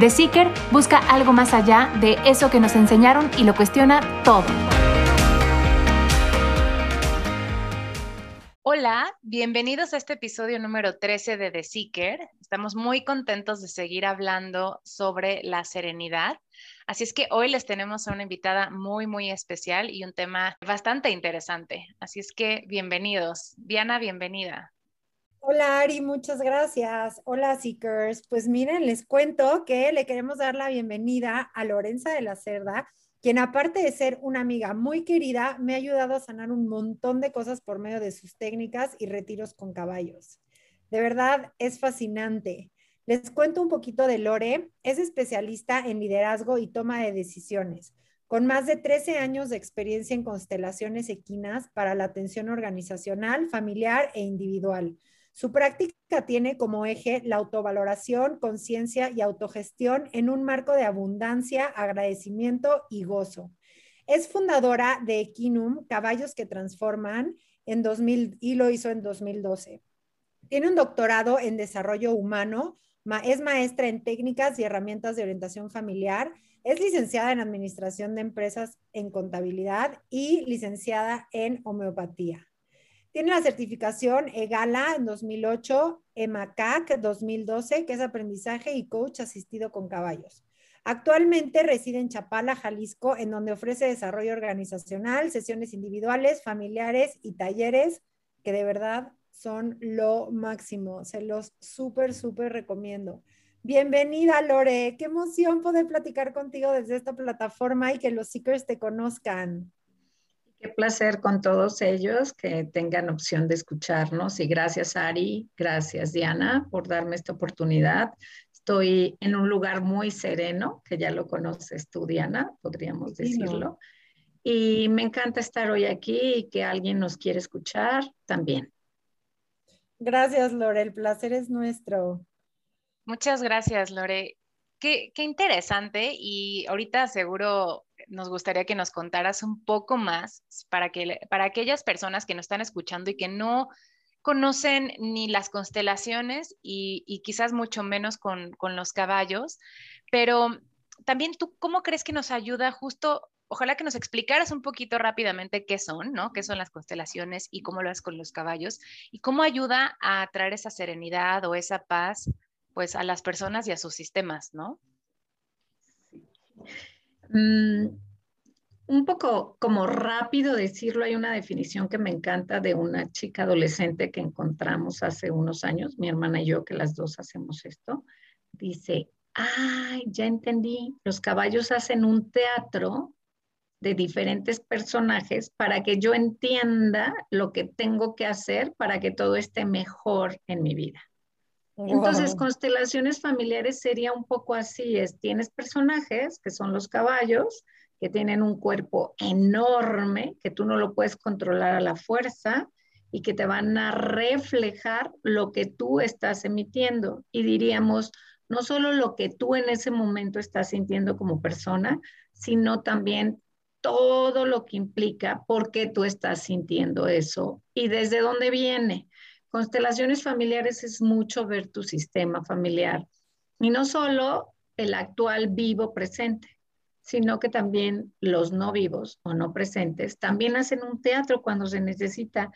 The Seeker busca algo más allá de eso que nos enseñaron y lo cuestiona todo. Hola, bienvenidos a este episodio número 13 de The Seeker. Estamos muy contentos de seguir hablando sobre la serenidad. Así es que hoy les tenemos a una invitada muy, muy especial y un tema bastante interesante. Así es que bienvenidos. Diana, bienvenida. Hola Ari, muchas gracias. Hola Seekers. Pues miren, les cuento que le queremos dar la bienvenida a Lorenza de la Cerda, quien aparte de ser una amiga muy querida, me ha ayudado a sanar un montón de cosas por medio de sus técnicas y retiros con caballos. De verdad, es fascinante. Les cuento un poquito de Lore. Es especialista en liderazgo y toma de decisiones, con más de 13 años de experiencia en constelaciones equinas para la atención organizacional, familiar e individual su práctica tiene como eje la autovaloración, conciencia y autogestión en un marco de abundancia, agradecimiento y gozo. Es fundadora de Equinum, Caballos que Transforman, en 2000, y lo hizo en 2012. Tiene un doctorado en desarrollo humano, es maestra en técnicas y herramientas de orientación familiar, es licenciada en administración de empresas en contabilidad y licenciada en homeopatía. Tiene la certificación EGALA en 2008, EMACAC 2012, que es aprendizaje y coach asistido con caballos. Actualmente reside en Chapala, Jalisco, en donde ofrece desarrollo organizacional, sesiones individuales, familiares y talleres que de verdad son lo máximo. Se los súper, súper recomiendo. Bienvenida, Lore. Qué emoción poder platicar contigo desde esta plataforma y que los seekers te conozcan. Qué placer con todos ellos que tengan opción de escucharnos y gracias Ari, gracias Diana por darme esta oportunidad. Estoy en un lugar muy sereno, que ya lo conoces tú Diana, podríamos decirlo. Y me encanta estar hoy aquí y que alguien nos quiere escuchar también. Gracias Lore, el placer es nuestro. Muchas gracias Lore. Qué, qué interesante y ahorita seguro nos gustaría que nos contaras un poco más para, que, para aquellas personas que nos están escuchando y que no conocen ni las constelaciones y, quizás mucho menos con, los caballos, pero también tú, ¿cómo crees que nos ayuda justo? Ojalá que nos explicaras un poquito rápidamente qué son, ¿no? ¿Qué son las constelaciones y cómo lo haces con los caballos? Y cómo ayuda a traer esa serenidad o esa paz, pues, a las personas y a sus sistemas, ¿no? Mm, un poco como rápido decirlo, hay una definición que me encanta de una chica adolescente que encontramos hace unos años, mi hermana y yo, que las dos hacemos esto. Dice, ay, ya entendí, los caballos hacen un teatro de diferentes personajes para que yo entienda lo que tengo que hacer para que todo esté mejor en mi vida. Entonces, constelaciones familiares sería un poco así, es, tienes personajes que son los caballos, que tienen un cuerpo enorme, que tú no lo puedes controlar a la fuerza y que te van a reflejar lo que tú estás emitiendo. Y diríamos, no solo lo que tú en ese momento estás sintiendo como persona, sino también todo lo que implica por qué tú estás sintiendo eso y desde dónde viene. Constelaciones familiares es mucho ver tu sistema familiar y no solo el actual vivo presente, sino que también los no vivos o no presentes también hacen un teatro cuando se necesita.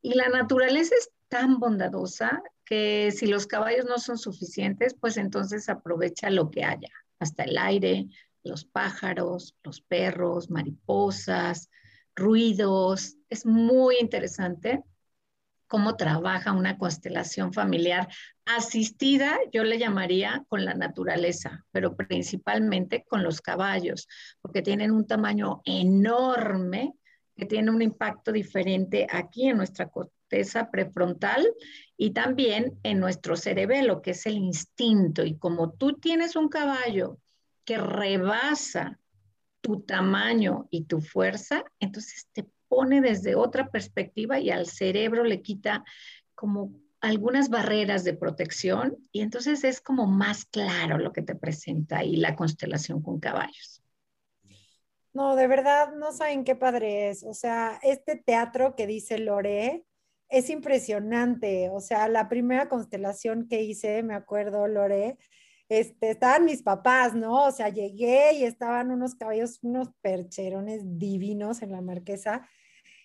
Y la naturaleza es tan bondadosa que si los caballos no son suficientes, pues entonces aprovecha lo que haya, hasta el aire, los pájaros, los perros, mariposas, ruidos. Es muy interesante cómo trabaja una constelación familiar asistida, yo le llamaría con la naturaleza, pero principalmente con los caballos, porque tienen un tamaño enorme que tiene un impacto diferente aquí en nuestra corteza prefrontal y también en nuestro cerebelo, que es el instinto. Y como tú tienes un caballo que rebasa tu tamaño y tu fuerza, entonces te pone desde otra perspectiva y al cerebro le quita como algunas barreras de protección y entonces es como más claro lo que te presenta ahí la constelación con caballos. No, de verdad, no saben qué padre es. O sea, este teatro que dice Lore es impresionante. O sea, la primera constelación que hice, me acuerdo, Lore, este, estaban mis papás, ¿no? O sea, llegué y estaban unos caballos, unos percherones divinos en la marquesa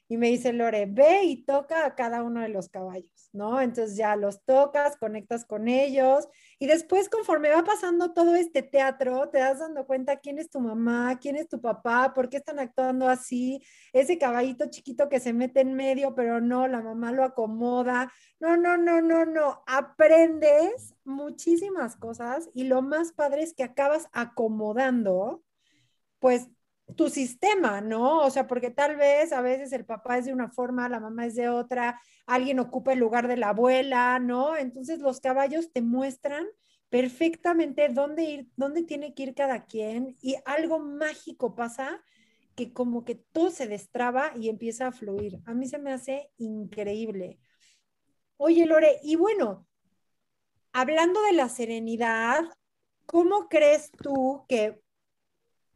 y me dice Lore, ve y toca a cada uno de los caballos, ¿no? Entonces ya los tocas, conectas con ellos y después conforme va pasando todo este teatro, te das dando cuenta quién es tu mamá, quién es tu papá, por qué están actuando así, ese caballito chiquito que se mete en medio, pero no, la mamá lo acomoda. No, no, no, no, no, aprendes muchísimas cosas y lo más padre es que acabas acomodando pues tu sistema, ¿no? O sea, porque tal vez a veces el papá es de una forma, la mamá es de otra, alguien ocupa el lugar de la abuela, ¿no? Entonces los caballos te muestran perfectamente dónde ir, dónde tiene que ir cada quien y algo mágico pasa que como que todo se destraba y empieza a fluir. A mí se me hace increíble. Oye, Lore, y bueno, hablando de la serenidad, ¿cómo crees tú que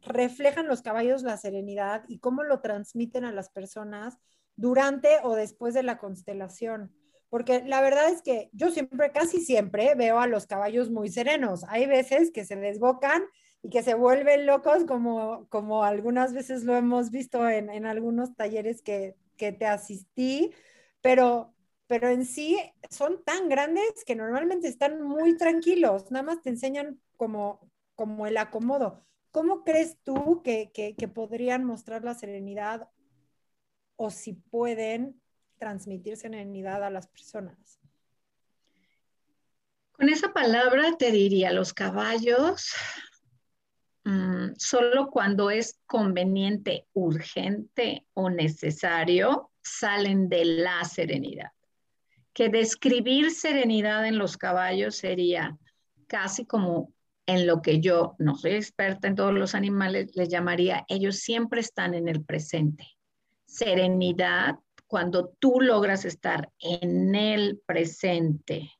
reflejan los caballos la serenidad y cómo lo transmiten a las personas durante o después de la constelación. Porque la verdad es que yo siempre, casi siempre, veo a los caballos muy serenos. Hay veces que se desbocan y que se vuelven locos, como, como algunas veces lo hemos visto en, en algunos talleres que, que te asistí, pero, pero en sí son tan grandes que normalmente están muy tranquilos, nada más te enseñan como, como el acomodo. ¿Cómo crees tú que, podrían mostrar la serenidad o si pueden transmitir serenidad a las personas? Con esa palabra te diría, los caballos, mm, solo cuando es conveniente, urgente o necesario, salen de la serenidad. Que describir serenidad en los caballos sería casi como en lo que yo no soy experta en todos los animales, les llamaría, ellos siempre están en el presente. Serenidad, cuando tú logras estar en el presente,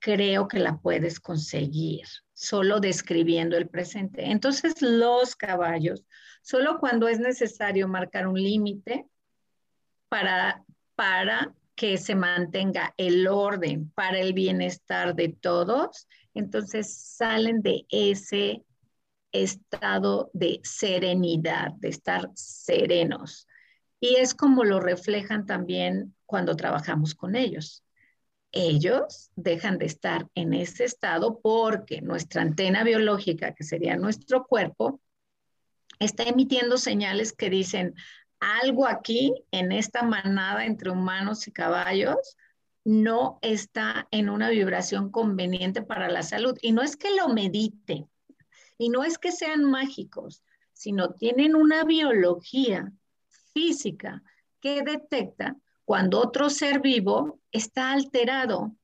creo que la puedes conseguir solo describiendo el presente. Entonces, los caballos, solo cuando es necesario marcar un límite para, para que se mantenga el orden para el bienestar de todos, entonces salen de ese estado de serenidad, de estar serenos. Y es como lo reflejan también cuando trabajamos con ellos. Ellos dejan de estar en ese estado porque nuestra antena biológica, que sería nuestro cuerpo, está emitiendo señales que dicen, algo aquí en esta manada entre humanos y caballos no está en una vibración conveniente para la salud. Y no es que lo medite, y no es que sean mágicos, sino tienen una biología física que detecta cuando otro ser vivo está alterado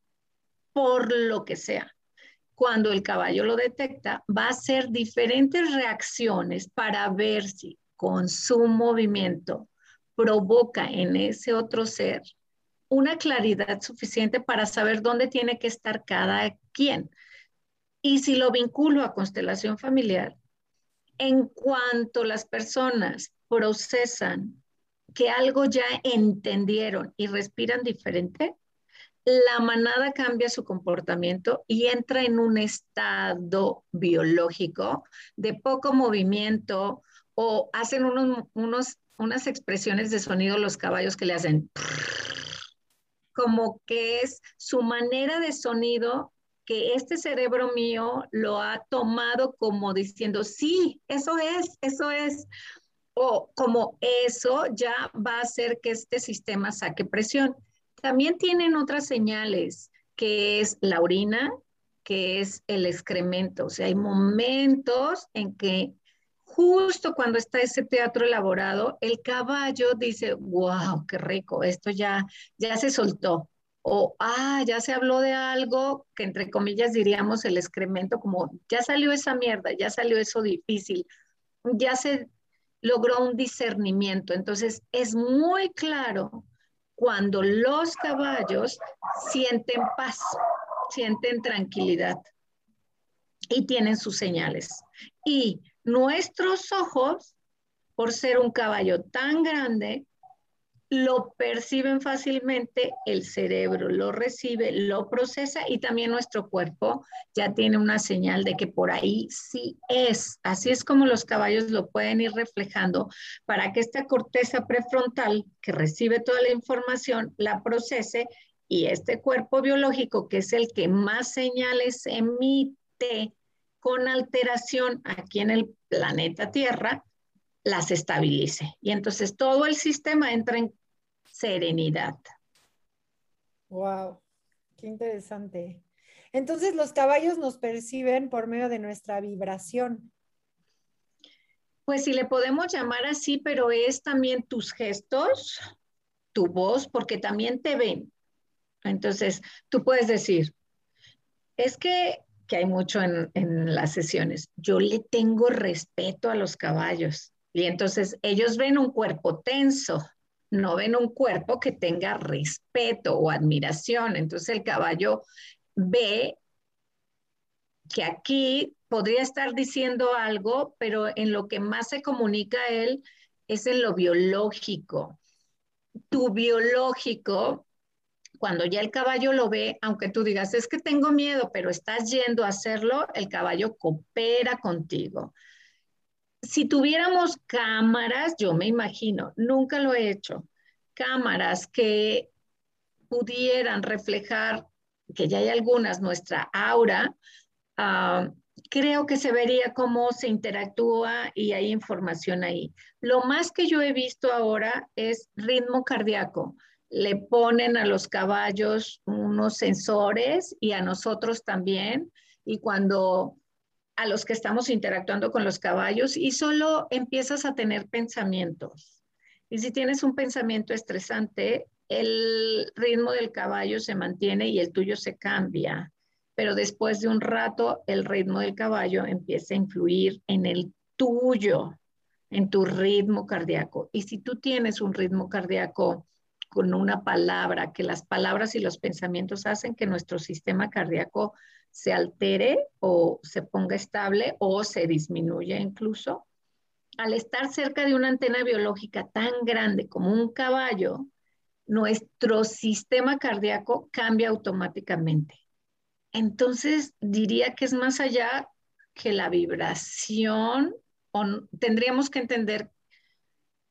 por lo que sea. Cuando el caballo lo detecta, va a hacer diferentes reacciones para ver si con su movimiento provoca en ese otro ser una claridad suficiente para saber dónde tiene que estar cada quien. Y si lo vinculo a constelación familiar, en cuanto las personas procesan que algo ya entendieron y respiran diferente, la manada cambia su comportamiento y entra en un estado biológico de poco movimiento o hacen unos, unos, unas expresiones de sonido los caballos que le hacen como que es su manera de sonido que este cerebro mío lo ha tomado como diciendo, sí, eso es, eso es. O como eso ya va a hacer que este sistema saque presión. También tienen otras señales, que es la orina, que es el excremento. O sea, hay momentos en que justo cuando está ese teatro elaborado, el caballo dice, wow, qué rico, esto ya, ya se soltó. O, ah, ya se habló de algo que entre comillas diríamos el excremento, como ya salió esa mierda, ya salió eso difícil, ya se logró un discernimiento. Entonces, es muy claro cuando los caballos sienten paz, sienten tranquilidad y tienen sus señales. Y nuestros ojos, por ser un caballo tan grande, lo perciben fácilmente, el cerebro lo recibe, lo procesa y también nuestro cuerpo ya tiene una señal de que por ahí sí es. Así es como los caballos lo pueden ir reflejando para que esta corteza prefrontal que recibe toda la información la procese y este cuerpo biológico que es el que más señales emite con alteración aquí en el planeta Tierra, las estabilice. Y entonces todo el sistema entra en serenidad. Wow, qué interesante. Entonces los caballos nos perciben por medio de nuestra vibración. Pues si le podemos llamar así, pero es también tus gestos, tu voz, porque también te ven. Entonces, tú puedes decir, es que, que hay mucho en, las sesiones, yo le tengo respeto a los caballos. Y entonces ellos ven un cuerpo tenso, no ven un cuerpo que tenga respeto o admiración. Entonces el caballo ve que aquí podría estar diciendo algo, pero en lo que más se comunica él es en lo biológico. Tu biológico, cuando ya el caballo lo ve, aunque tú digas, es que tengo miedo, pero estás yendo a hacerlo, el caballo coopera contigo si tuviéramos cámaras, yo me imagino, nunca lo he hecho, cámaras que pudieran reflejar, que ya hay algunas, nuestra aura, ah, creo que se vería cómo se interactúa y hay información ahí. Lo más que yo he visto ahora es ritmo cardíaco. Le ponen a los caballos unos sensores y a nosotros también. Y cuando a los que estamos interactuando con los caballos y solo empiezas a tener pensamientos. Y si tienes un pensamiento estresante, el ritmo del caballo se mantiene y el tuyo se cambia. Pero después de un rato, el ritmo del caballo empieza a influir en el tuyo, en tu ritmo cardíaco. Y si tú tienes un ritmo cardíaco con una palabra, que las palabras y los pensamientos hacen que nuestro sistema cardíaco se altere o se ponga estable o se disminuya incluso, al estar cerca de una antena biológica tan grande como un caballo, nuestro sistema cardíaco cambia automáticamente. Entonces, diría que es más allá que la vibración, o tendríamos que entender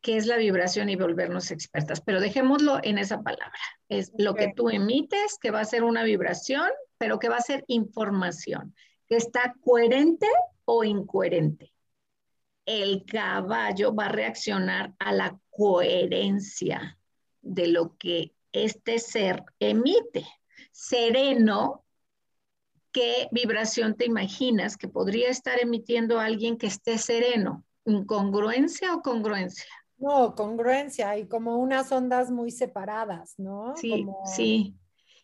qué es la vibración y volvernos expertas, pero dejémoslo en esa palabra. Es lo que tú emites, que va a ser una vibración, pero que va a ser información, que está coherente o incoherente. El caballo va a reaccionar a la coherencia de lo que este ser emite. Sereno, ¿qué vibración te imaginas que podría estar emitiendo alguien que esté sereno? ¿Incongruencia o congruencia? No, congruencia y como unas ondas muy separadas, ¿no? Sí, sí.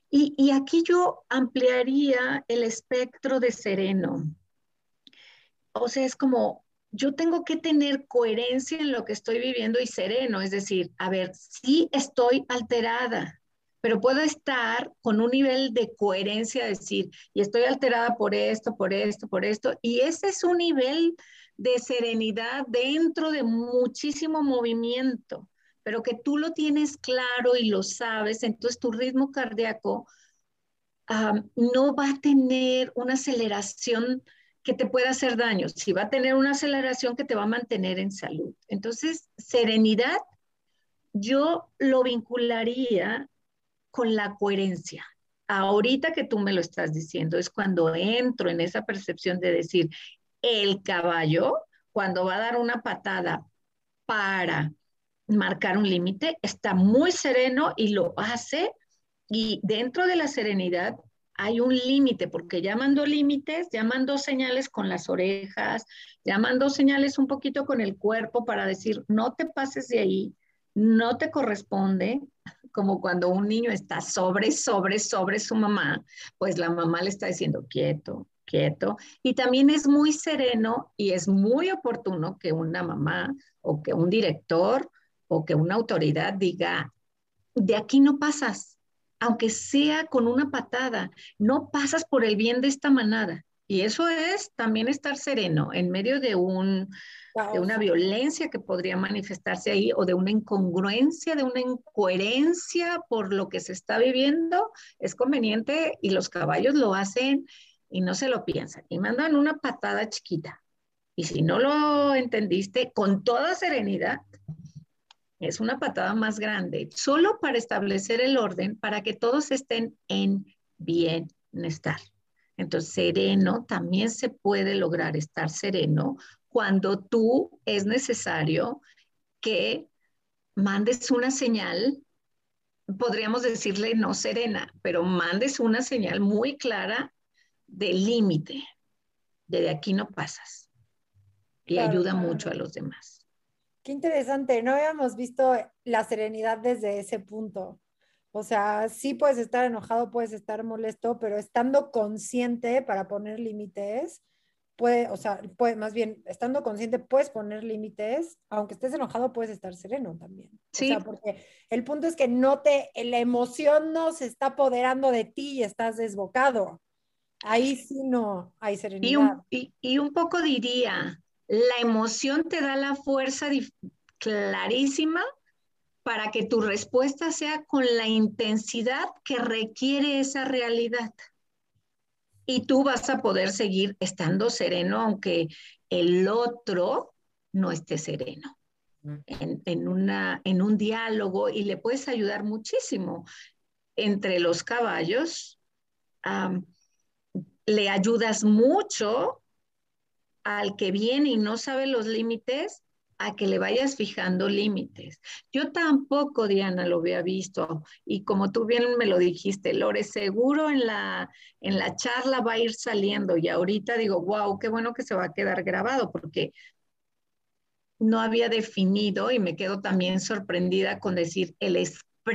Y, y, aquí yo ampliaría el espectro de sereno. O sea, es como, yo tengo que tener coherencia en lo que estoy viviendo y sereno, es decir, a ver, sí estoy alterada, pero puedo estar con un nivel de coherencia, decir, y estoy alterada por esto, por esto, por esto, y ese es un nivel de serenidad dentro de muchísimo movimiento, pero que tú lo tienes claro y lo sabes, entonces tu ritmo cardíaco no va a tener una aceleración que te pueda hacer daño, si va a tener una aceleración que te va a mantener en salud. Entonces, serenidad, yo lo vincularía con la coherencia. Ahorita que tú me lo estás diciendo, es cuando entro en esa percepción de decir, el caballo, cuando va a dar una patada para marcar un límite, está muy sereno y lo hace. Y dentro de la serenidad hay un límite, porque ya mandó límites, ya mandó señales con las orejas, ya mandó señales un poquito con el cuerpo para decir, no te pases de ahí, no te corresponde, como cuando un niño está sobre, sobre, sobre su mamá, pues la mamá le está diciendo quieto, quieto. Y también es muy sereno y es muy oportuno que una mamá o que un director o que una autoridad diga, de aquí no pasas, aunque sea con una patada, no pasas por el bien de esta manada. Y eso es también estar sereno en medio de, un, de una violencia que podría manifestarse ahí o de una incongruencia, de una incoherencia por lo que se está viviendo. Es conveniente y los caballos lo hacen y no se lo piensan y mandan una patada chiquita. Y si no lo entendiste, con toda serenidad, es una patada más grande, solo para establecer el orden, para que todos estén en bienestar. Entonces, sereno también se puede lograr estar sereno cuando tú es necesario que mandes una señal, podríamos decirle no serena, pero mandes una señal muy clara de límite, de, aquí no pasas. Y ayuda mucho a los demás. Qué interesante, no habíamos visto la serenidad desde ese punto. O sea, sí puedes estar enojado, puedes estar molesto, pero estando consciente para poner límites, puede, o sea, puede, más bien, estando consciente puedes poner límites, aunque estés enojado puedes estar sereno también. Sí. O sea, porque el punto es que no te, la emoción no se está apoderando de ti y estás desbocado. Ahí sí no hay serenidad. y un poco diría, la emoción te da la fuerza clarísima para que tu respuesta sea con la intensidad que requiere esa realidad. Y tú vas a poder seguir estando sereno aunque el otro no esté sereno. En, una, en un diálogo y le puedes ayudar muchísimo entre los caballos. Le ayudas mucho al que viene y no sabe los límites, a que le vayas fijando límites. Yo tampoco, Diana, lo había visto. Y como tú bien me lo dijiste, Lore, seguro en la, en la charla va a ir saliendo. Y ahorita digo, wow, qué bueno que se va a quedar grabado, porque no había definido y me quedo también sorprendida con decir el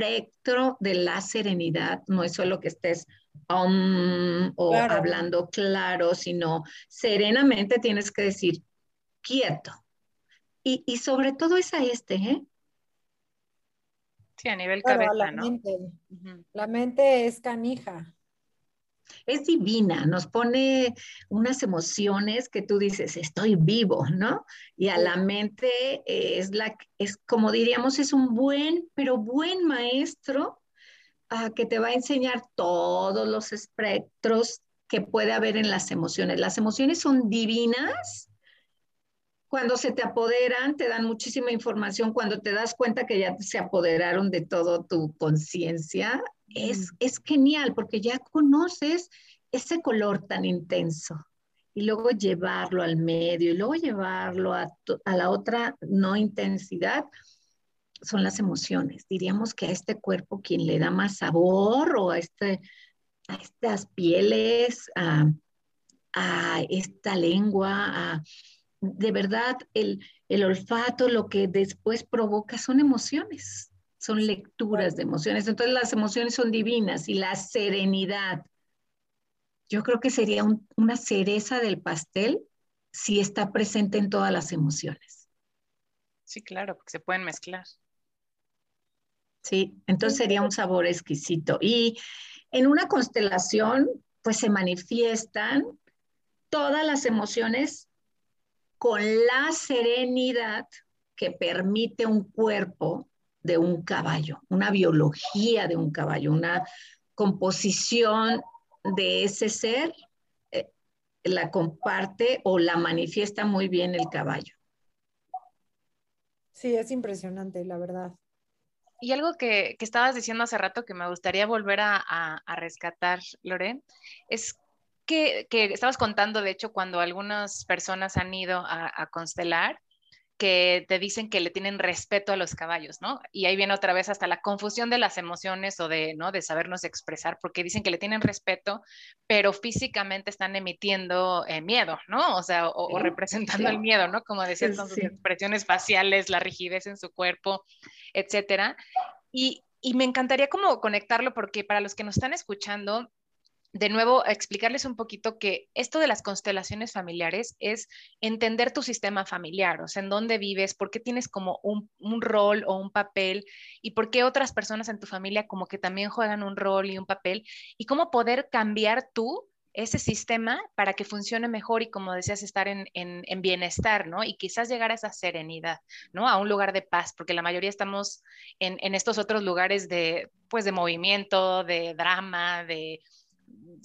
espectro de la serenidad no es solo que estés o hablando claro, sino serenamente tienes que decir quieto. Y, sobre todo es a este, ¿eh? Sí, a nivel cabeza, la ¿no? Mente. La mente es canija. Es divina, nos pone unas emociones que tú dices, estoy vivo, ¿no? Y a la mente es la, es como diríamos, es un buen, pero buen maestro que te va a enseñar todos los espectros que puede haber en las emociones. Las emociones son divinas. Cuando se te apoderan, te dan muchísima información. Cuando te das cuenta que ya se apoderaron de todo tu conciencia, es, es genial porque ya conoces ese color tan intenso y luego llevarlo al medio y luego llevarlo a, a la otra no intensidad son las emociones. Diríamos que a este cuerpo quien le da más sabor o a, este, a estas pieles, a, esta lengua, de verdad el, el olfato, lo que después provoca son emociones, son lecturas de emociones. Entonces las emociones son divinas y la serenidad. Yo creo que sería una cereza del pastel si está presente en todas las emociones. Sí, claro, porque se pueden mezclar. Sí, entonces sería un sabor exquisito. Y en una constelación, pues se manifiestan todas las emociones con la serenidad que permite un cuerpo de un caballo, una biología de un caballo, una composición de ese ser, eh, la comparte o la manifiesta muy bien el caballo. Sí, es impresionante, la verdad. Y algo que, estabas diciendo hace rato que me gustaría volver a, rescatar, Lore, es que, estabas contando, de hecho, cuando algunas personas han ido a, constelar, que te dicen que le tienen respeto a los caballos, ¿no? Y ahí viene otra vez hasta la confusión de las emociones o de, ¿no? De sabernos expresar, porque dicen que le tienen respeto, pero físicamente están emitiendo eh, miedo, ¿no? O sea, o, representando el miedo, ¿no? Como decías, con sus expresiones faciales, la rigidez en su cuerpo, etcétera. Y, y me encantaría como conectarlo porque para los que nos están escuchando, de nuevo, explicarles un poquito que esto de las constelaciones familiares es entender tu sistema familiar, o sea, en dónde vives, por qué tienes como un, rol o un papel y por qué otras personas en tu familia como que también juegan un rol y un papel y cómo poder cambiar tú ese sistema para que funcione mejor y como decías, estar en, bienestar, ¿no? Y quizás llegar a esa serenidad, ¿no? A un lugar de paz, porque la mayoría estamos en, en estos otros lugares de, pues, de movimiento, de drama, de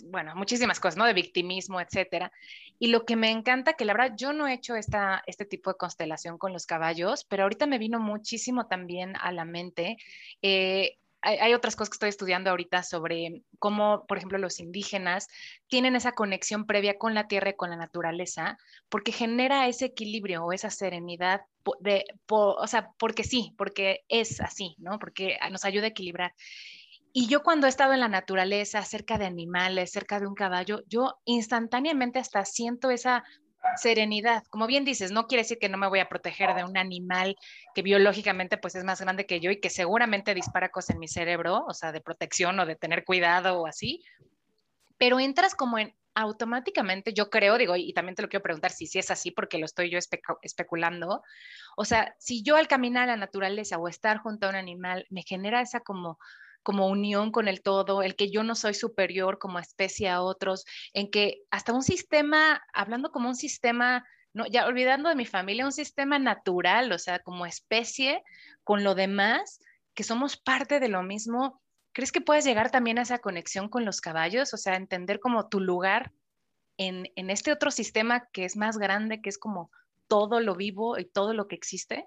bueno, muchísimas cosas, ¿no? De victimismo, etcétera. Y lo que me encanta, que la verdad yo no he hecho esta, este tipo de constelación con los caballos, pero ahorita me vino muchísimo también a la mente. Eh, hay, otras cosas que estoy estudiando ahorita sobre cómo, por ejemplo, los indígenas tienen esa conexión previa con la tierra y con la naturaleza, porque genera ese equilibrio o esa serenidad, de, o sea, porque sí, porque es así, ¿no? Porque nos ayuda a equilibrar. Y yo cuando he estado en la naturaleza, cerca de animales, cerca de un caballo, yo instantáneamente hasta siento esa serenidad. Como bien dices, no quiere decir que no me voy a proteger de un animal que biológicamente pues es más grande que yo y que seguramente dispara cosas en mi cerebro, o sea, de protección o de tener cuidado o así, pero entras como en automáticamente, yo creo, digo, y también te lo quiero preguntar si, si es así, porque lo estoy yo especulando, o sea, si yo al caminar a la naturaleza o estar junto a un animal me genera esa como como unión con el todo, el que yo no soy superior como especie a otros, en que hasta un sistema, hablando como un sistema, no, ya olvidando de mi familia, un sistema natural, o sea, como especie con lo demás, que somos parte de lo mismo. ¿Crees que puedes llegar también a esa conexión con los caballos? O sea, entender como tu lugar en, en este otro sistema que es más grande, que es como todo lo vivo y todo lo que existe.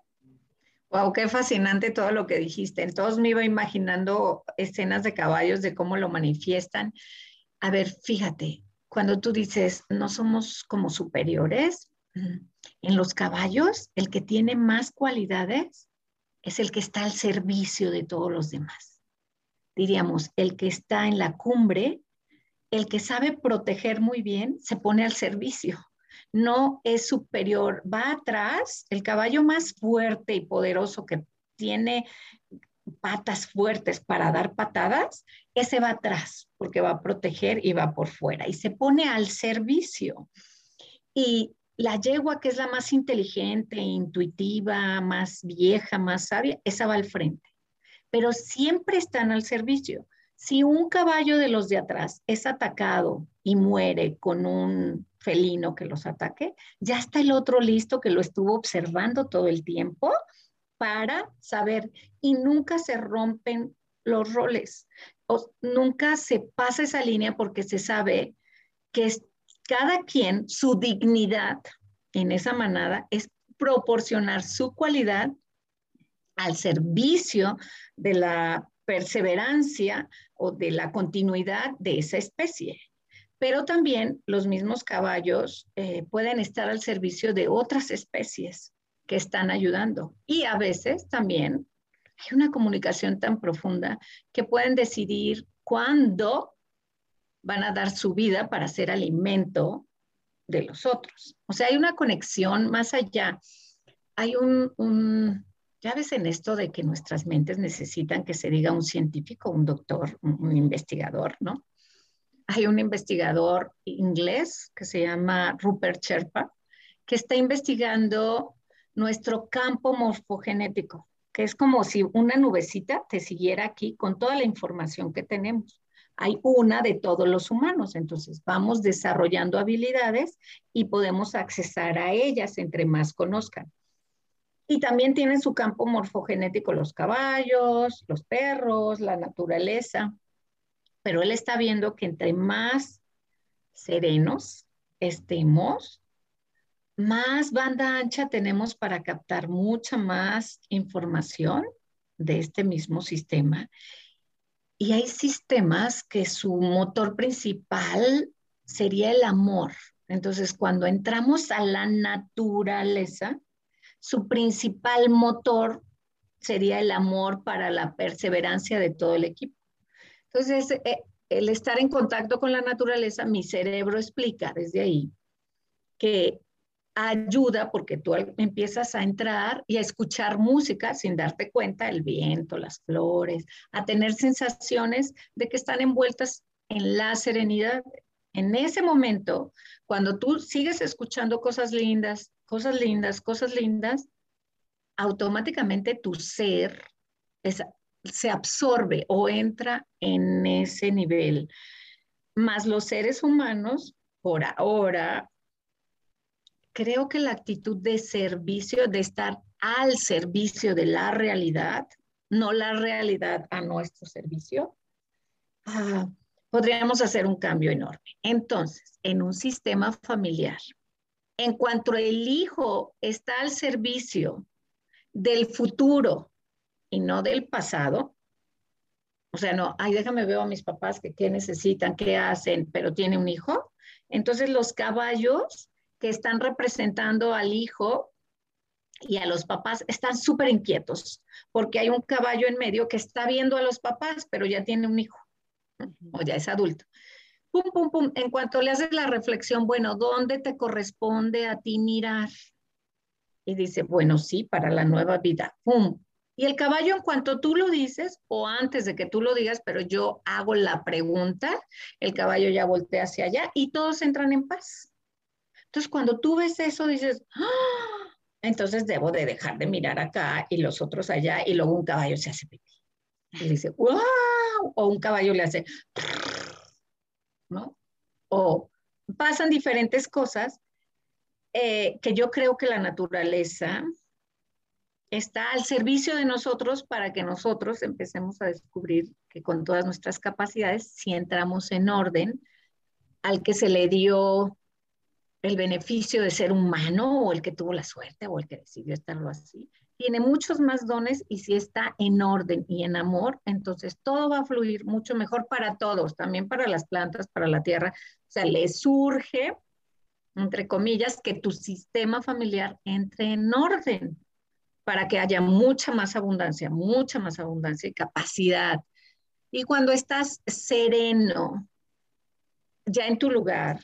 Wow, qué fascinante todo lo que dijiste. Entonces me iba imaginando escenas de caballos, de cómo lo manifiestan. A ver, fíjate, cuando tú dices, no somos como superiores, mm, en los caballos, el que tiene más cualidades es el que está al servicio de todos los demás. Diríamos, el que está en la cumbre, el que sabe proteger muy bien, se pone al servicio no es superior, va atrás, el caballo más fuerte y poderoso que tiene patas fuertes para dar patadas, ese va atrás porque va a proteger y va por fuera y se pone al servicio. Y la yegua, que es la más inteligente, intuitiva, más vieja, más sabia, esa va al frente. Pero siempre están al servicio. Si un caballo de los de atrás es atacado y muere con un felino que los ataque, ya está el otro listo que lo estuvo observando todo el tiempo para saber y nunca se rompen los roles, nunca se pasa esa línea porque se sabe que cada quien su dignidad en esa manada es proporcionar su cualidad al servicio de la perseverancia o de la continuidad de esa especie pero también los mismos caballos eh, pueden estar al servicio de otras especies que están ayudando. Y a veces también hay una comunicación tan profunda que pueden decidir cuándo van a dar su vida para ser alimento de los otros. O sea, hay una conexión más allá. Hay un, un ya ves en esto de que nuestras mentes necesitan que se diga un científico, un doctor, un investigador, ¿no? hay un investigador inglés que se llama Rupert Sherpa, que está investigando nuestro campo morfogenético, que es como si una nubecita te siguiera aquí con toda la información que tenemos. Hay una de todos los humanos, entonces vamos desarrollando habilidades y podemos accesar a ellas entre más conozcan. Y también tienen su campo morfogenético los caballos, los perros, la naturaleza pero él está viendo que entre más serenos estemos, más banda ancha tenemos para captar mucha más información de este mismo sistema. Y hay sistemas que su motor principal sería el amor. Entonces, cuando entramos a la naturaleza, su principal motor sería el amor para la perseverancia de todo el equipo. Entonces, eh, el estar en contacto con la naturaleza, mi cerebro explica desde ahí que ayuda porque tú empiezas a entrar y a escuchar música sin darte cuenta, el viento, las flores, a tener sensaciones de que están envueltas en la serenidad. En ese momento, cuando tú sigues escuchando cosas lindas, cosas lindas, cosas lindas, automáticamente tu ser se absorbe o entra en ese nivel. Más los seres humanos, por ahora, creo que la actitud de servicio, de estar al servicio de la realidad, no la realidad a nuestro servicio, ah, podríamos hacer un cambio enorme. Entonces, en un sistema familiar, en cuanto el hijo está al servicio del futuro y no del pasado, o sea, no, ay, déjame ver a mis papás que qué necesitan, qué hacen, pero tiene un hijo. Entonces los caballos que están representando al hijo y a los papás están súper inquietos porque hay un caballo en medio que está viendo a los papás, pero ya tiene un hijo o ya es adulto. Pum, pum, pum. En cuanto le haces la reflexión, bueno, ¿dónde te corresponde a ti mirar? Y dice, bueno, sí, para la nueva vida. Pum. Y el caballo, en cuanto tú lo dices, o antes de que tú lo digas, pero yo hago la pregunta, el caballo ya voltea hacia allá y todos entran en paz. Entonces, cuando tú ves eso, dices, ¡Ah! entonces debo de dejar de mirar acá y los otros allá, y luego un caballo se hace pipí. Y dice, ¡wow! O un caballo le hace, O pasan diferentes cosas eh, que yo creo que la naturaleza está al servicio de nosotros para que nosotros empecemos a descubrir que con todas nuestras capacidades, si entramos en orden, al que se le dio el beneficio de ser humano o el que tuvo la suerte o el que decidió estarlo así. Tiene muchos más dones y si está en orden y en amor, entonces todo va a fluir mucho mejor para todos, también para las plantas, para la tierra. O sea, le surge, entre comillas, que tu sistema familiar entre en orden para que haya mucha más abundancia, mucha más abundancia y capacidad. Y cuando estás sereno, ya en tu lugar,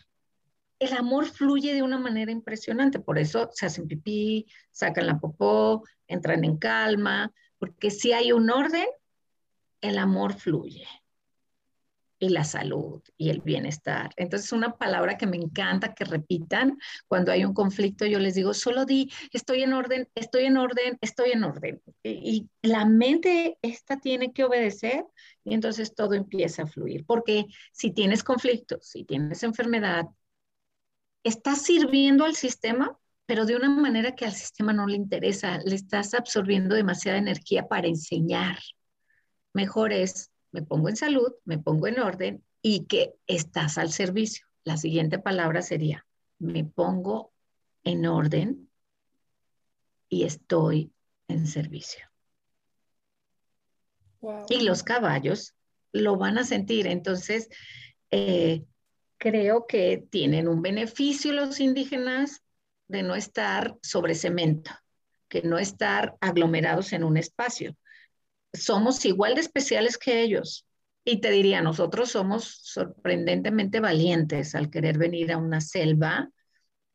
el amor fluye de una manera impresionante, por eso se hacen pipí, sacan la popó, entran en calma, porque si hay un orden, el amor fluye y la salud y el bienestar. Entonces, una palabra que me encanta que repitan cuando hay un conflicto, yo les digo, solo di, estoy en orden, estoy en orden, estoy en orden. Y, la mente esta tiene que obedecer y entonces todo empieza a fluir, porque si tienes conflictos, si tienes enfermedad, estás sirviendo al sistema, pero de una manera que al sistema no le interesa, le estás absorbiendo demasiada energía para enseñar. Mejor es, me pongo en salud, me pongo en orden y que estás al servicio. La siguiente palabra sería, me pongo en orden y estoy en servicio. Y los caballos lo van a sentir. Entonces, eh, creo que tienen un beneficio los indígenas de no estar sobre cemento, que no estar aglomerados en un espacio. Somos igual de especiales que ellos. Y te diría, nosotros somos sorprendentemente valientes al querer venir a una selva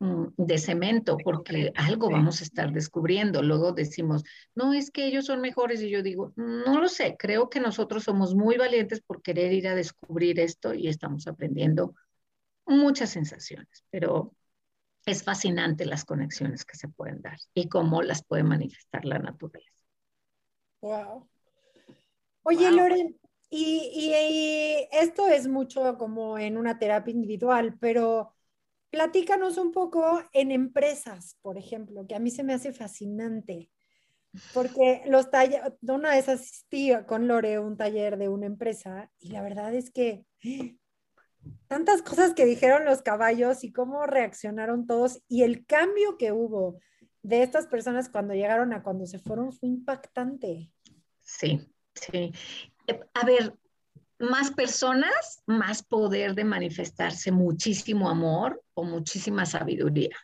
mm, de cemento, porque algo vamos a estar descubriendo. Luego decimos, no, es que ellos son mejores. Y yo digo, no lo sé, creo que nosotros somos muy valientes por querer ir a descubrir esto y estamos aprendiendo muchas sensaciones, pero es fascinante las conexiones que se pueden dar y cómo las puede manifestar la naturaleza. Wow. Oye, Loren, y, y, esto es mucho como en una terapia individual, pero platícanos un poco en empresas, por ejemplo, que a mí se me hace fascinante, porque los talleres, una vez asistí con Lore a un taller de una empresa y la verdad es que tantas cosas que dijeron los caballos y cómo reaccionaron todos y el cambio que hubo de estas personas cuando llegaron a cuando se fueron fue impactante. Sí, sí. Eh, a ver, más personas, más poder de manifestarse muchísimo amor o muchísima sabiduría.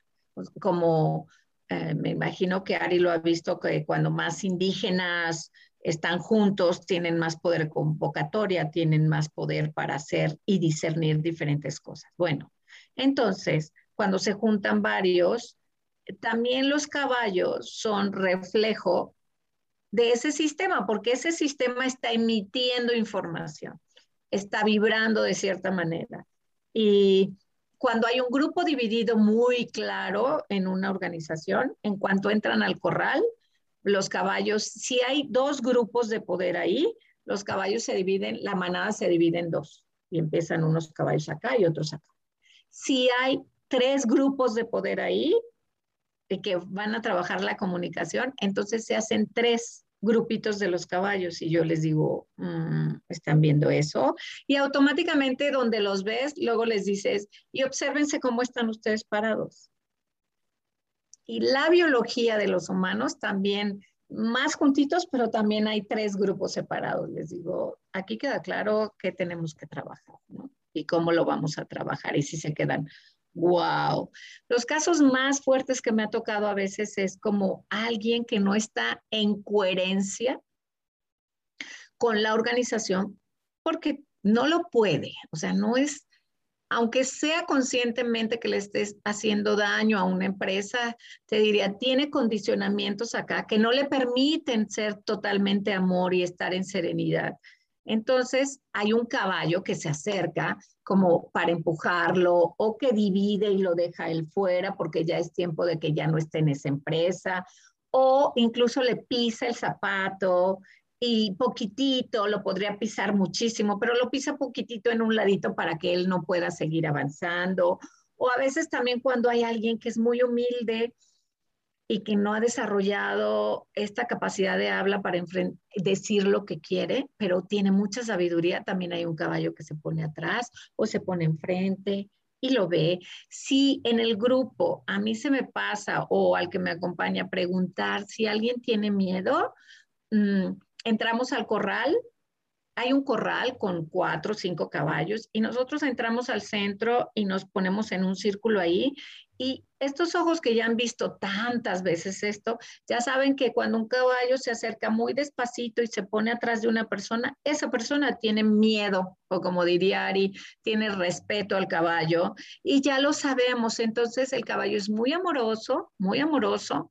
Como eh, me imagino que Ari lo ha visto que cuando más indígenas están juntos, tienen más poder convocatoria, tienen más poder para hacer y discernir diferentes cosas. Bueno, entonces, cuando se juntan varios, también los caballos son reflejo de ese sistema, porque ese sistema está emitiendo información, está vibrando de cierta manera. Y cuando hay un grupo dividido muy claro en una organización, en cuanto entran al corral, los caballos, si hay dos grupos de poder ahí, los caballos se dividen, la manada se divide en dos y empiezan unos caballos acá y otros acá. Si hay tres grupos de poder ahí que van a trabajar la comunicación, entonces se hacen tres grupitos de los caballos y yo les digo, mm, están viendo eso y automáticamente donde los ves, luego les dices, y obsérvense cómo están ustedes parados. Y la biología de los humanos también, más juntitos, pero también hay tres grupos separados. Les digo, aquí queda claro que tenemos que trabajar. Y cómo lo vamos a trabajar y si se quedan Wow. Los casos más fuertes que me ha tocado a veces es como alguien que no está en coherencia con la organización porque no lo puede. O sea, no es, aunque sea conscientemente que le estés haciendo daño a una empresa, te diría, tiene condicionamientos acá que no le permiten ser totalmente amor y estar en serenidad. Entonces, hay un caballo que se acerca como para empujarlo o que divide y lo deja él fuera porque ya es tiempo de que ya no esté en esa empresa o incluso le pisa el zapato y poquitito, lo podría pisar muchísimo, pero lo pisa poquitito en un ladito para que él no pueda seguir avanzando. O a veces también cuando hay alguien que es muy humilde, y que no ha desarrollado esta capacidad de habla para decir lo que quiere, pero tiene mucha sabiduría, también hay un caballo que se pone atrás o se pone enfrente y lo ve. Si en el grupo a mí se me pasa o al que me acompaña preguntar si alguien tiene miedo, mm, entramos al corral hay un corral con cuatro o cinco caballos y nosotros entramos al centro y nos ponemos en un círculo ahí y estos ojos que ya han visto tantas veces esto, ya saben que cuando un caballo se acerca muy despacito y se pone atrás de una persona, esa persona tiene miedo o como diría Ari, tiene respeto al caballo y ya lo sabemos. Entonces el caballo es muy amoroso, muy amoroso,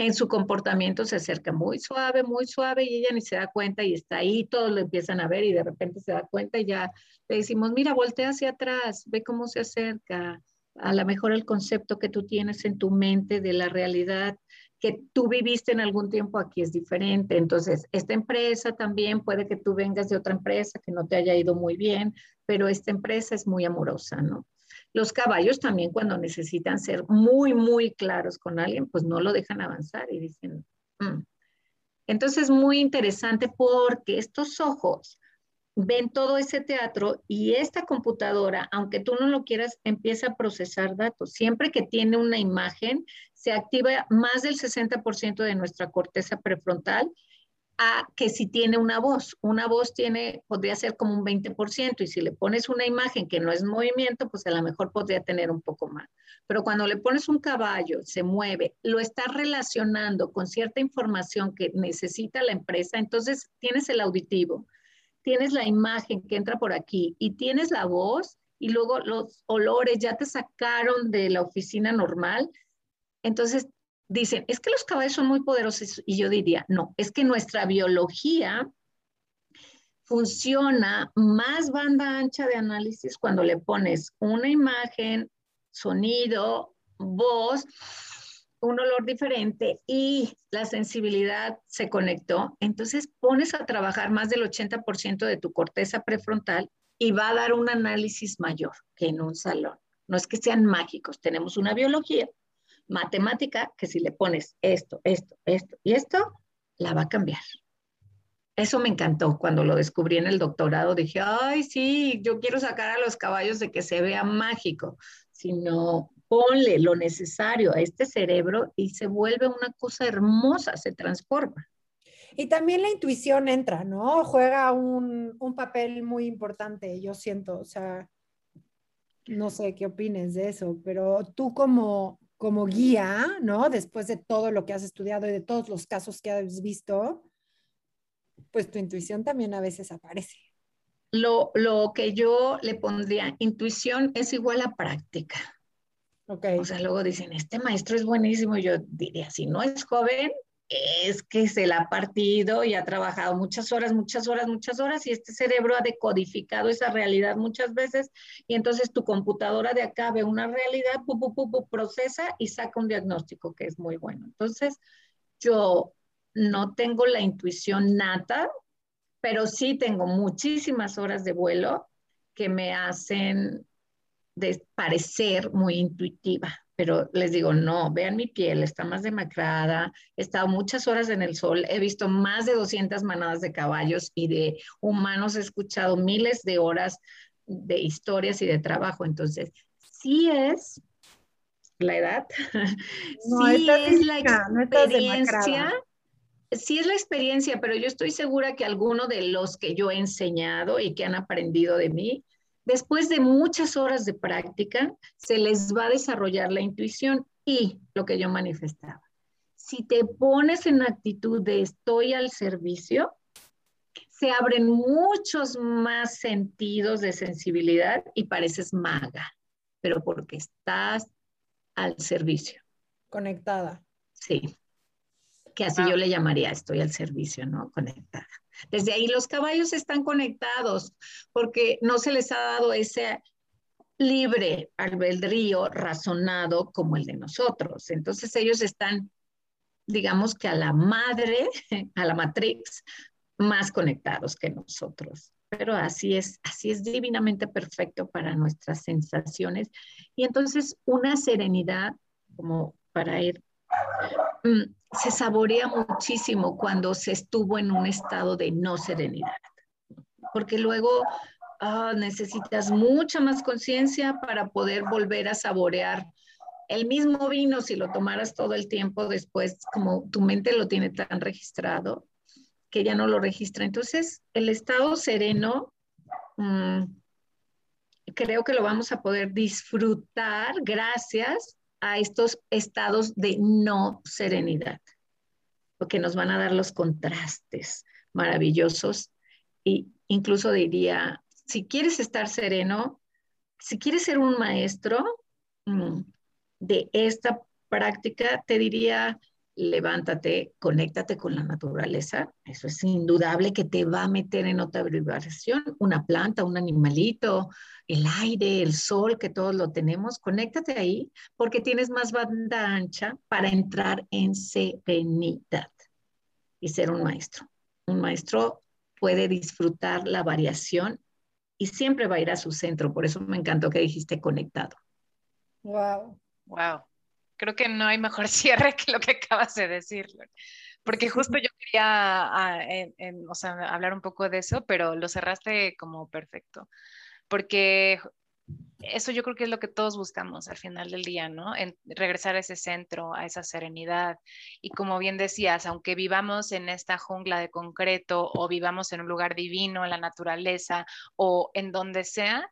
en su comportamiento se acerca muy suave, muy suave y ella ni se da cuenta y está ahí, todos lo empiezan a ver y de repente se da cuenta y ya le decimos, mira, voltea hacia atrás, ve cómo se acerca. A lo mejor el concepto que tú tienes en tu mente de la realidad que tú viviste en algún tiempo aquí es diferente. Entonces, esta empresa también puede que tú vengas de otra empresa que no te haya ido muy bien, pero esta empresa es muy amorosa, ¿no? Los caballos también cuando necesitan ser muy, muy claros con alguien, pues no lo dejan avanzar y dicen, mm". entonces es muy interesante porque estos ojos ven todo ese teatro y esta computadora, aunque tú no lo quieras, empieza a procesar datos. Siempre que tiene una imagen, se activa más del 60% de nuestra corteza prefrontal que si tiene una voz. Una voz tiene, podría ser como un 20% y si le pones una imagen que no es movimiento, pues a lo mejor podría tener un poco más. Pero cuando le pones un caballo, se mueve, lo estás relacionando con cierta información que necesita la empresa, entonces tienes el auditivo, tienes la imagen que entra por aquí y tienes la voz y luego los olores ya te sacaron de la oficina normal. Entonces dicen, es que los caballos son muy poderosos y yo diría, no, es que nuestra biología funciona más banda ancha de análisis cuando le pones una imagen, sonido, voz, un olor diferente y la sensibilidad se conectó, entonces pones a trabajar más del 80% de tu corteza prefrontal y va a dar un análisis mayor que en un salón. No es que sean mágicos, tenemos una biología matemática que si le pones esto, esto, esto y esto, la va a cambiar. Eso me encantó cuando lo descubrí en el doctorado. Dije, ay, sí, yo quiero sacar a los caballos de que se vea mágico, sino ponle lo necesario a este cerebro y se vuelve una cosa hermosa, se transforma. Y también la intuición entra, ¿no? Juega un, un papel muy importante, yo siento, o sea, no sé qué opines de eso, pero tú como como guía, ¿no? Después de todo lo que has estudiado y de todos los casos que has visto, pues tu intuición también a veces aparece. Lo, lo que yo le pondría, intuición es igual a práctica. Okay. O sea, luego dicen, este maestro es buenísimo. Yo diría, si no es joven, es que se la ha partido y ha trabajado muchas horas, muchas horas, muchas horas y este cerebro ha decodificado esa realidad muchas veces y entonces tu computadora de acá ve una realidad, pu, pu, pu, procesa y saca un diagnóstico que es muy bueno. Entonces, yo no tengo la intuición nata, pero sí tengo muchísimas horas de vuelo que me hacen de parecer muy intuitiva pero les digo, no, vean mi piel, está más demacrada, he estado muchas horas en el sol, he visto más de 200 manadas de caballos y de humanos, he escuchado miles de horas de historias y de trabajo, entonces, sí es la edad, no, sí es la experiencia. sí es la experiencia, pero yo estoy segura que alguno de los que yo he enseñado y que han aprendido de mí, Después de muchas horas de práctica, se les va a desarrollar la intuición y lo que yo manifestaba. Si te pones en actitud de estoy al servicio, se abren muchos más sentidos de sensibilidad y pareces maga, pero porque estás al servicio. Conectada. Sí, que así yo le llamaría, estoy al servicio, ¿no? Conectada. Desde ahí los caballos están conectados porque no se les ha dado ese libre albedrío razonado como el de nosotros. Entonces ellos están, digamos que a la madre, a la matrix, más conectados que nosotros. Pero así es, así es divinamente perfecto para nuestras sensaciones. Y entonces una serenidad, como para ir Mm, se saborea muchísimo cuando se estuvo en un estado de no serenidad, porque luego ah, necesitas mucha más conciencia para poder volver a saborear el mismo vino si lo tomaras todo el tiempo después, como tu mente lo tiene tan registrado, que ya no lo registra. Entonces, el estado sereno, mm, creo que lo vamos a poder disfrutar gracias a estos estados de no serenidad, porque nos van a dar los contrastes maravillosos y incluso diría, si quieres estar sereno, si quieres ser un maestro mm, de esta práctica, te diría, levántate, conéctate con la naturaleza. Eso es indudable que te va a meter en otra vibración. Una planta, un animalito, el aire, el sol, que todos lo tenemos. Conéctate ahí porque tienes más banda ancha para entrar en serenidad y ser un maestro. Un maestro puede disfrutar la variación y siempre va a ir a su centro. Por eso me encantó que dijiste conectado. Wow. Wow creo que no hay mejor cierre que lo que acabas de decir, porque justo yo quería ah, hablar un poco de eso, pero lo cerraste como perfecto, porque eso yo creo que es lo que todos buscamos al final del día, ¿no? En regresar a ese centro, a esa serenidad. Y como bien decías, aunque vivamos en esta jungla de concreto o vivamos en un lugar divino, en la naturaleza o en donde sea,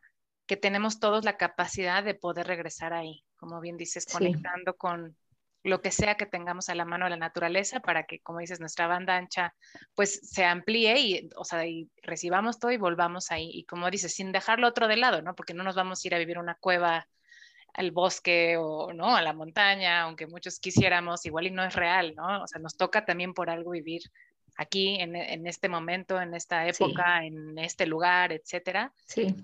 que tenemos todos la capacidad de poder regresar ahí, como bien dices, conectando con lo que sea que tengamos a la mano de la naturaleza para que, como dices, nuestra banda ancha pues se amplíe y, o sea, y recibamos todo y volvamos ahí. Y como dices, sin dejarlo otro de lado, ¿no? Porque no nos vamos a ir a vivir una cueva al bosque o, ¿no? A la montaña, aunque muchos quisiéramos, igual y no es real, ¿no? O sea, nos toca también por algo vivir aquí, en, en este momento, en esta época, en este lugar, etcétera. Sí.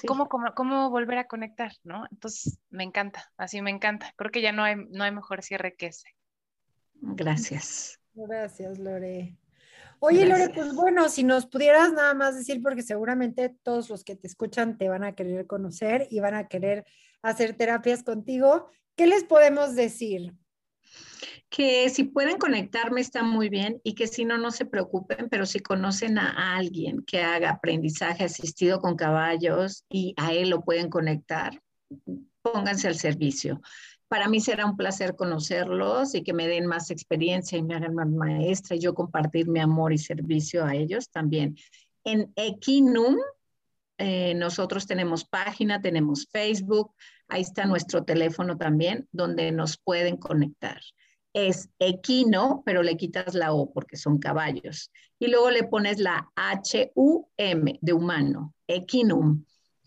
Entonces, ¿cómo, cómo, volver a conectar? ¿no? Entonces, me encanta, así me encanta. Creo que ya no hay, no hay mejor cierre que ese. Gracias. Gracias, Lore. Oye, Lore, pues bueno, si nos pudieras nada más decir, porque seguramente todos los que te escuchan te van a querer conocer y van a querer hacer terapias contigo, ¿qué les podemos decir? Que si pueden conectarme está muy bien y que si no, no se preocupen, pero si conocen a alguien que haga aprendizaje asistido con caballos y a él lo pueden conectar, pónganse al servicio. Para mí será un placer conocerlos y que me den más experiencia y me hagan más maestra y yo compartir mi amor y servicio a ellos también. En Equinum, eh, nosotros tenemos página, tenemos Facebook, ahí está nuestro teléfono también, donde nos pueden conectar. Es equino, pero le quitas la O porque son caballos. Y luego le pones la H-U-M de humano, equinum.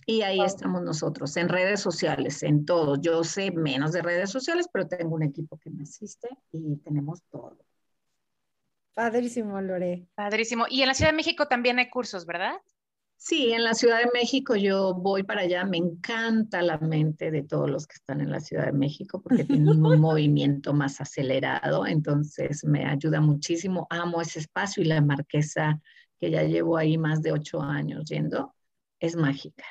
Y ahí estamos nosotros, en redes sociales, en todo. Yo sé menos de redes sociales, pero tengo un equipo que me asiste y tenemos todo. Padrísimo, Lore. Padrísimo. Y en la Ciudad de México también hay cursos, ¿verdad? Sí, en la Ciudad de México yo voy para allá, me encanta la mente de todos los que están en la Ciudad de México porque tienen un movimiento más acelerado, entonces me ayuda muchísimo, amo ese espacio y la marquesa que ya llevo ahí más de ocho años yendo, es mágica.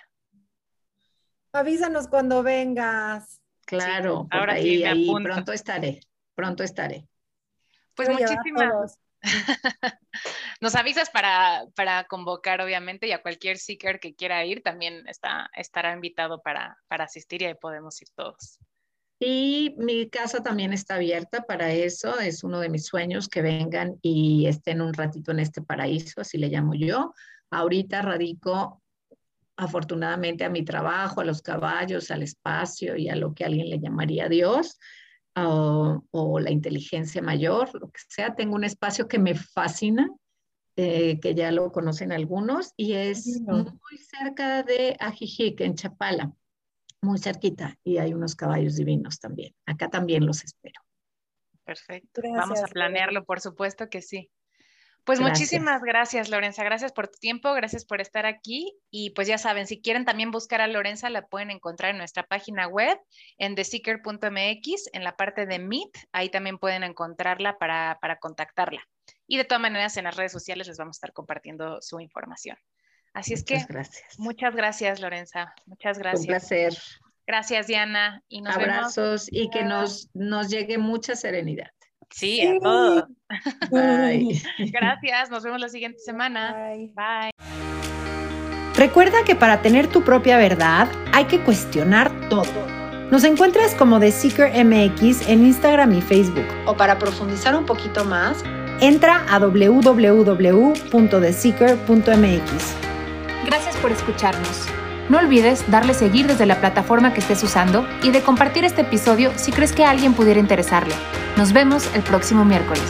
Avísanos cuando vengas. Claro, ahora ahí, sí ahí pronto estaré, pronto estaré. Pues muchísimas, Nos avisas para, para, convocar, obviamente, y a cualquier seeker que quiera ir también está, estará invitado para, para asistir y ahí podemos ir todos. Y mi casa también está abierta para eso. Es uno de mis sueños que vengan y estén un ratito en este paraíso, así le llamo yo. Ahorita radico afortunadamente a mi trabajo, a los caballos, al espacio y a lo que alguien le llamaría Dios o, la inteligencia mayor, lo que sea. Tengo un espacio que me fascina, eh, que ya lo conocen algunos, y es muy cerca de Ajijic, en Chapala, muy cerquita, y hay unos caballos divinos también. Acá también los espero. Perfecto. Vamos a planearlo, por supuesto que sí. Pues muchísimas gracias, Lorenza. Gracias por tu tiempo, gracias por estar aquí. Y pues ya saben, si quieren también buscar a Lorenza, la pueden encontrar en nuestra página web, en theseeker.mx, en la parte de Meet. Ahí también pueden encontrarla para, contactarla. Y de todas maneras, en las redes sociales les vamos a estar compartiendo su información. Así es que, gracias. muchas gracias, Lorenza. Muchas gracias. Un placer. Gracias, Diana. Y nos Abrazos y que nos, nos llegue mucha serenidad. Sí, a todos. Bye. Gracias, nos vemos la siguiente semana. Bye. Recuerda que para tener tu propia verdad hay que cuestionar todo. Nos encuentras como The Seeker MX en Instagram y Facebook. O para profundizar un poquito más, entra a www.theseeker.mx. Gracias por escucharnos. No olvides darle seguir desde la plataforma que estés usando y de compartir este episodio si crees que a alguien pudiera interesarle. Nos vemos el próximo miércoles.